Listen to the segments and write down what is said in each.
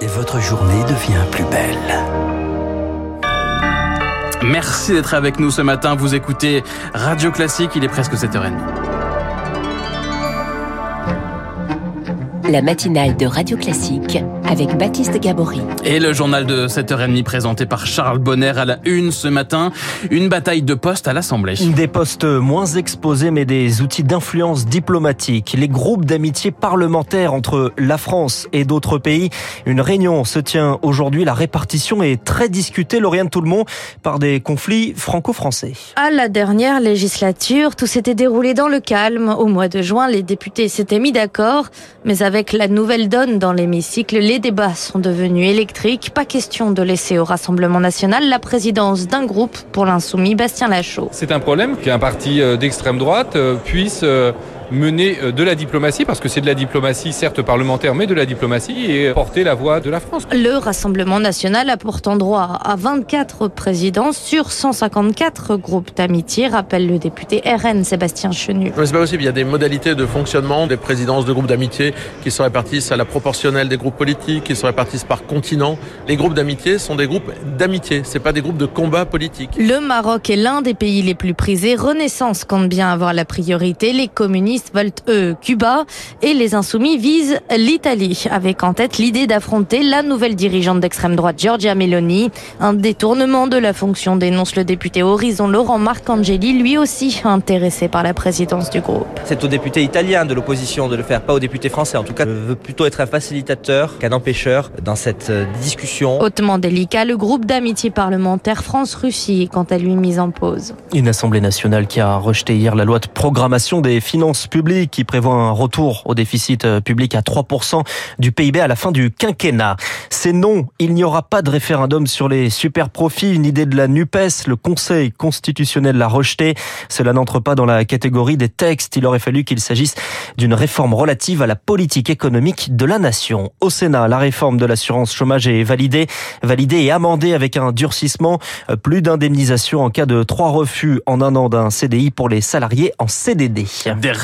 et votre journée devient plus belle. Merci d'être avec nous ce matin. Vous écoutez Radio Classique, il est presque 7h30. La matinale de Radio Classique avec Baptiste Gabory. Et le journal de 7h30 présenté par Charles Bonner à la une ce matin. Une bataille de postes à l'Assemblée. Des postes moins exposés mais des outils d'influence diplomatique. Les groupes d'amitié parlementaire entre la France et d'autres pays. Une réunion se tient aujourd'hui. La répartition est très discutée, Lauriane Tout-le-Monde, par des conflits franco-français. À la dernière législature, tout s'était déroulé dans le calme. Au mois de juin, les députés s'étaient mis d'accord, mais avec la nouvelle donne dans l'hémicycle, les débats sont devenus électriques. Pas question de laisser au Rassemblement national la présidence d'un groupe pour l'insoumis Bastien Lachaud. C'est un problème qu'un parti euh, d'extrême droite euh, puisse euh, mener euh, de la diplomatie, parce que c'est de la diplomatie certes parlementaire, mais de la diplomatie et porter la voix de la France. Le Rassemblement national a pourtant droit à 24 présidents sur 154 groupes d'amitié, rappelle le député RN Sébastien Chenu. C'est pas possible, il y a des modalités de fonctionnement des présidences de groupes d'amitié qui se répartissent à la proportionnelle des groupes politiques, qui se répartissent par continent. Les groupes d'amitié sont des groupes d'amitié, c'est pas des groupes de combat politique. Le Maroc est l'un des pays les plus prisés. Renaissance compte bien avoir la priorité. Les communistes veulent eux Cuba et les insoumis visent l'Italie, avec en tête l'idée d'affronter la nouvelle dirigeante d'extrême droite Giorgia Meloni. Un détournement de la fonction dénonce le député Horizon Laurent Marcangeli, lui aussi intéressé par la présidence du groupe. C'est aux députés italiens de l'opposition de le faire, pas aux députés français. En tout cas, je veux plutôt être un facilitateur qu'un empêcheur dans cette euh, discussion. Hautement délicat, le groupe d'amitié parlementaire France-Russie est quant à lui mis en pause. Une Assemblée nationale qui a rejeté hier la loi de programmation des finances publiques qui prévoit un retour au déficit euh, public à 3% du PIB à la fin du quinquennat. C'est non, il n'y aura pas de référendum sur les super profits, une idée de la NUPES, le Conseil constitutionnel l'a rejeté. Cela n'entre pas dans la catégorie des textes, il aurait fallu qu'il s'agisse d'une réforme relative à la politique économique de la nation. Au Sénat, la réforme de l'assurance chômage est validée, validée et amendée avec un durcissement, euh, plus d'indemnisation en cas de trois refus en un an d'un CDI pour les salariés en CDD.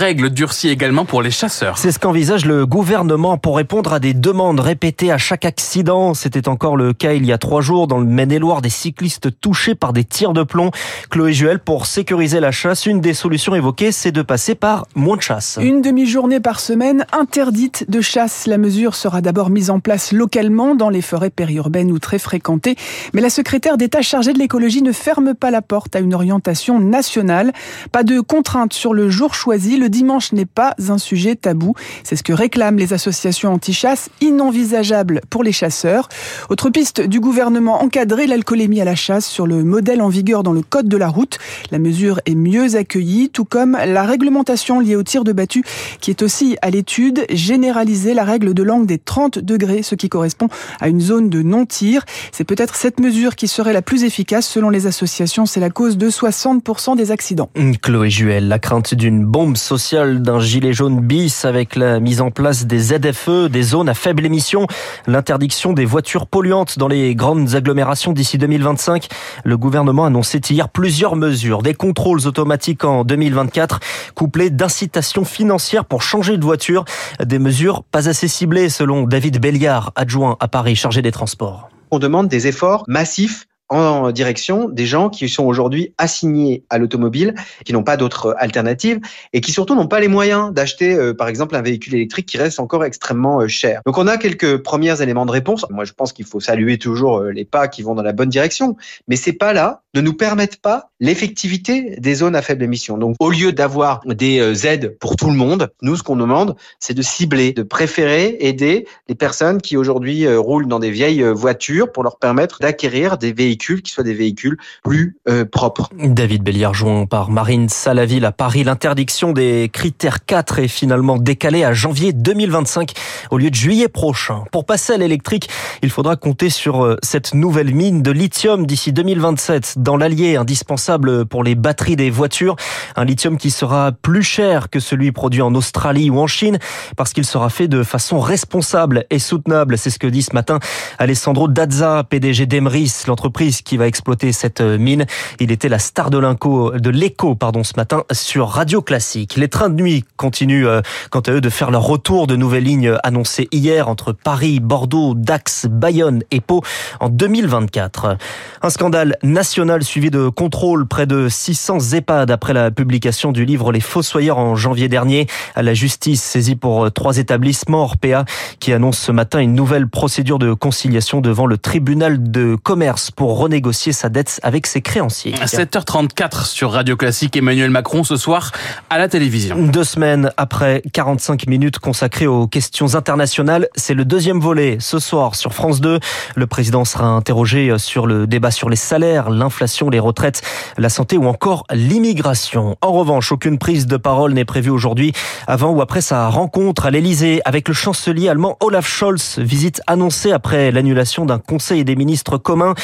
Règles durcies également pour les chasseurs. C'est ce qu'envisage le gouvernement pour répondre à des demandes répétées à chaque accident. C'était encore le cas il y a trois jours dans le Maine-et-Loire des cyclistes touchés par des tirs de plomb. Chloé Juel, pour sécuriser la chasse, une des solutions évoquées, c'est de passer par moins de chasse. Une demi-journée par semaine interdite de chasse. La mesure sera d'abord mise en place localement dans les forêts périurbaines ou très fréquentées. Mais la secrétaire d'État chargée de l'écologie ne ferme pas la porte à une orientation nationale. Pas de contrainte sur le jour choisi. Le dimanche n'est pas un sujet tabou. C'est ce que réclament les associations anti-chasse, inenvisageable pour les chasseurs. Autre piste du gouvernement, encadrer l'alcoolémie à la chasse sur le modèle en vigueur dans le code de la route. La mesure est mieux accueillie, tout comme la réglementation liée au tir de battu, qui est aussi à l'étude, généraliser la règle de langue des 30 degrés, ce qui correspond à une zone de non-tir. C'est peut-être cette mesure qui serait la plus efficace selon les associations. C'est la cause de 60% des accidents. Chloé Juel, la crainte d'une bombe sociale, d'un gilet jaune bis avec la mise en place des ZFE, des zones à faible émission, l'interdiction des voitures polluantes dans les grandes agglomérations d'ici 2025. Le gouvernement a annoncé hier plusieurs mesures, des contrôles automatiques en 2024, couplés d'incitations financières pour changer de voiture, des mesures pas assez ciblées selon David Belliard, adjoint à Paris chargé des transports. On demande des efforts massifs en direction des gens qui sont aujourd'hui assignés à l'automobile, qui n'ont pas d'autres alternatives et qui surtout n'ont pas les moyens d'acheter, euh, par exemple, un véhicule électrique qui reste encore extrêmement euh, cher. Donc on a quelques premiers éléments de réponse. Moi, je pense qu'il faut saluer toujours euh, les pas qui vont dans la bonne direction, mais ces pas-là ne nous permettent pas l'effectivité des zones à faible émission. Donc au lieu d'avoir des aides pour tout le monde, nous, ce qu'on demande, c'est de cibler, de préférer aider les personnes qui aujourd'hui roulent dans des vieilles voitures pour leur permettre d'acquérir des véhicules qui soient des véhicules plus euh, propres. David Béliard, joint par Marine Salaville à Paris. L'interdiction des critères 4 est finalement décalée à janvier 2025 au lieu de juillet prochain. Pour passer à l'électrique, il faudra compter sur euh, cette nouvelle mine de lithium d'ici 2027 dans l'Allier, indispensable pour les batteries des voitures. Un lithium qui sera plus cher que celui produit en Australie ou en Chine parce qu'il sera fait de façon responsable et soutenable. C'est ce que dit ce matin Alessandro Dazza, PDG d'Emris, l'entreprise qui va exploiter cette mine. Il était la star de de l'écho, pardon, ce matin sur Radio Classique. Les trains de nuit continuent, euh, quant à eux, de faire leur retour. De nouvelles lignes annoncées hier entre Paris, Bordeaux, Dax, Bayonne et Pau en 2024. Un scandale national suivi de contrôles près de 600 EHPAD après la publication du livre Les Fossoyeurs en janvier dernier. À la justice saisie pour euh, trois établissements Orpea qui annonce ce matin une nouvelle procédure de conciliation devant le tribunal de commerce pour renégocier sa dette avec ses créanciers. À 7h34 sur Radio Classique, Emmanuel Macron ce soir à la télévision. Deux semaines après 45 minutes consacrées aux questions internationales, c'est le deuxième volet ce soir sur France 2. Le président sera interrogé sur le débat sur les salaires, l'inflation, les retraites, la santé ou encore l'immigration. En revanche, aucune prise de parole n'est prévue aujourd'hui avant ou après sa rencontre à l'Elysée avec le chancelier allemand Olaf Scholz. Visite annoncée après l'annulation d'un conseil des ministres commun.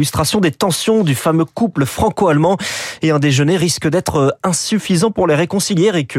Illustration des tensions du fameux couple franco-allemand. Et un déjeuner risque d'être insuffisant pour les réconcilier, Eric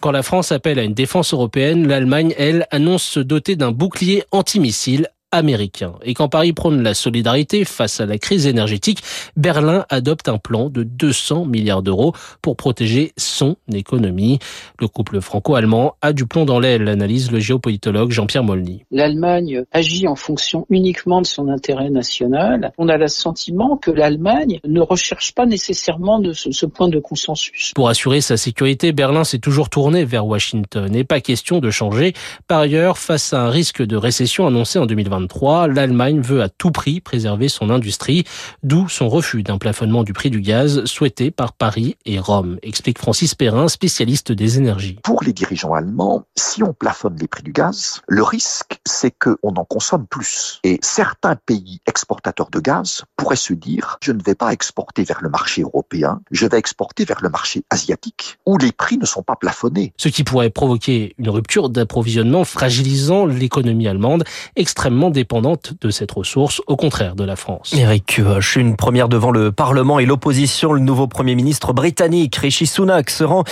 Quand la France appelle à une défense européenne, l'Allemagne, elle, annonce se doter d'un bouclier antimissile américain. Et quand Paris prône la solidarité face à la crise énergétique, Berlin adopte un plan de 200 milliards d'euros pour protéger son économie. Le couple franco-allemand a du plomb dans l'aile, analyse le géopolitologue Jean-Pierre Molny. L'Allemagne agit en fonction uniquement de son intérêt national. On a le sentiment que l'Allemagne ne recherche pas nécessairement de ce, ce point de consensus. Pour assurer sa sécurité, Berlin s'est toujours tourné vers Washington et pas question de changer. Par ailleurs, face à un risque de récession annoncé en 2020, l'Allemagne veut à tout prix préserver son industrie, d'où son refus d'un plafonnement du prix du gaz souhaité par Paris et Rome, explique Francis Perrin, spécialiste des énergies. Pour les dirigeants allemands, si on plafonne les prix du gaz, le risque, c'est qu'on en consomme plus. Et certains pays exportateurs de gaz pourraient se dire, je ne vais pas exporter vers le marché européen, je vais exporter vers le marché asiatique, où les prix ne sont pas plafonnés. Ce qui pourrait provoquer une rupture d'approvisionnement fragilisant l'économie allemande, extrêmement dépendante de cette ressource, au contraire de la France. Eric Kioch, une première devant le Parlement et l'opposition. Le nouveau Premier ministre britannique, Rishi Sunak, se rend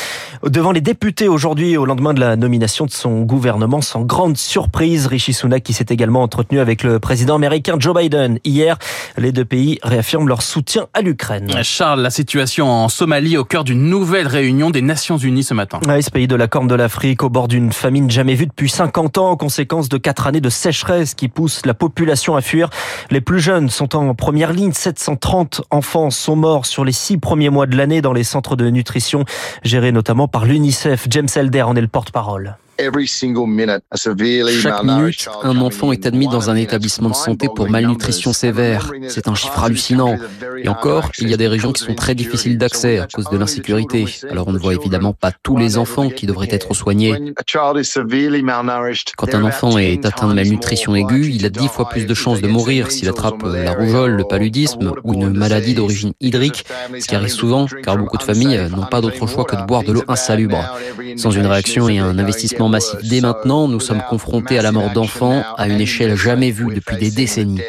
devant les députés aujourd'hui au lendemain de la nomination de son gouvernement. Sans grande surprise, Rishi Sunak qui s'est également entretenu avec le président américain Joe Biden. Hier, les deux pays réaffirment leur soutien à l'Ukraine. Charles, la situation en Somalie au cœur d'une nouvelle réunion des Nations Unies ce matin. Oui, ce pays de la Corne de l'Afrique au bord d'une famine jamais vue depuis 50 ans, conséquence de quatre années de sécheresse qui la population à fuir. Les plus jeunes sont en première ligne. 730 enfants sont morts sur les six premiers mois de l'année dans les centres de nutrition gérés notamment par l'UNICEF. James Elder en est le porte-parole. Chaque minute, un enfant est admis dans un établissement de santé pour malnutrition sévère. C'est un chiffre hallucinant. Et encore, il y a des régions qui sont très difficiles d'accès à cause de l'insécurité. Alors on ne voit évidemment pas tous les enfants qui devraient être soignés. Quand un enfant est atteint de malnutrition aiguë, il a dix fois plus de chances de mourir s'il attrape la rougeole, le paludisme ou une maladie d'origine hydrique, ce qui arrive souvent car beaucoup de familles n'ont pas d'autre choix que de boire de l'eau insalubre. Sans une réaction et un investissement massif. Dès maintenant, nous sommes confrontés à la mort d'enfants à une échelle jamais vue depuis des décennies.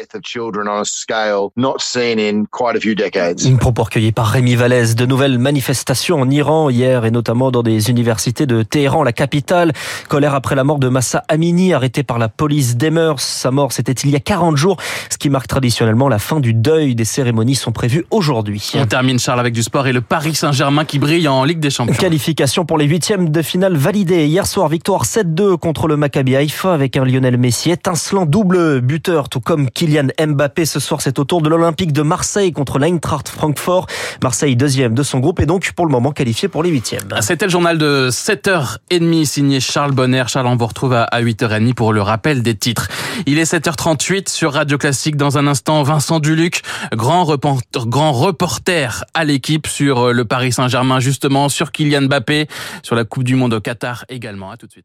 Une propos recueillie par Rémi Vallès. De nouvelles manifestations en Iran hier et notamment dans des universités de Téhéran, la capitale. Colère après la mort de Massa Amini, arrêté par la police des mœurs. Sa mort, c'était il y a 40 jours, ce qui marque traditionnellement la fin du deuil. Des cérémonies sont prévues aujourd'hui. On termine, Charles, avec du sport et le Paris Saint-Germain qui brille en Ligue des Champions. Qualification pour les huitièmes de finale validée. Hier soir, victoire 7-2 contre le Maccabi Haïfa avec un Lionel Messi étincelant double buteur, tout comme Kylian Mbappé. Ce soir, c'est au tour de l'Olympique de Marseille contre l'Eintracht Francfort. Marseille deuxième de son groupe et donc pour le moment qualifié pour les huitièmes. C'était le journal de 7h30 signé Charles Bonner. Charles, on vous retrouve à 8h30 pour le rappel des titres. Il est 7h38 sur Radio Classique. Dans un instant, Vincent Duluc, grand reporter, grand reporter à l'équipe sur le Paris Saint-Germain, justement, sur Kylian Mbappé, sur la Coupe du Monde au Qatar également. À tout de suite.